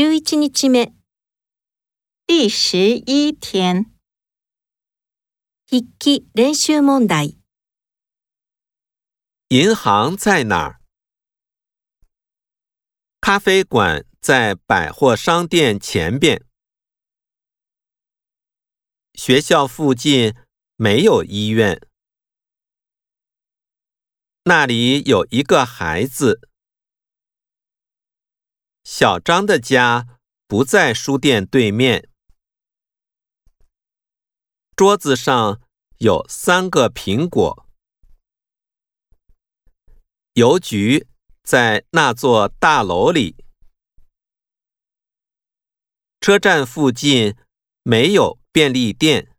十一日目，第十一天。筆記練習問題。銀行在哪？儿？咖啡馆在百货商店前边。学校附近没有医院。那里有一个孩子。小张的家不在书店对面。桌子上有三个苹果。邮局在那座大楼里。车站附近没有便利店。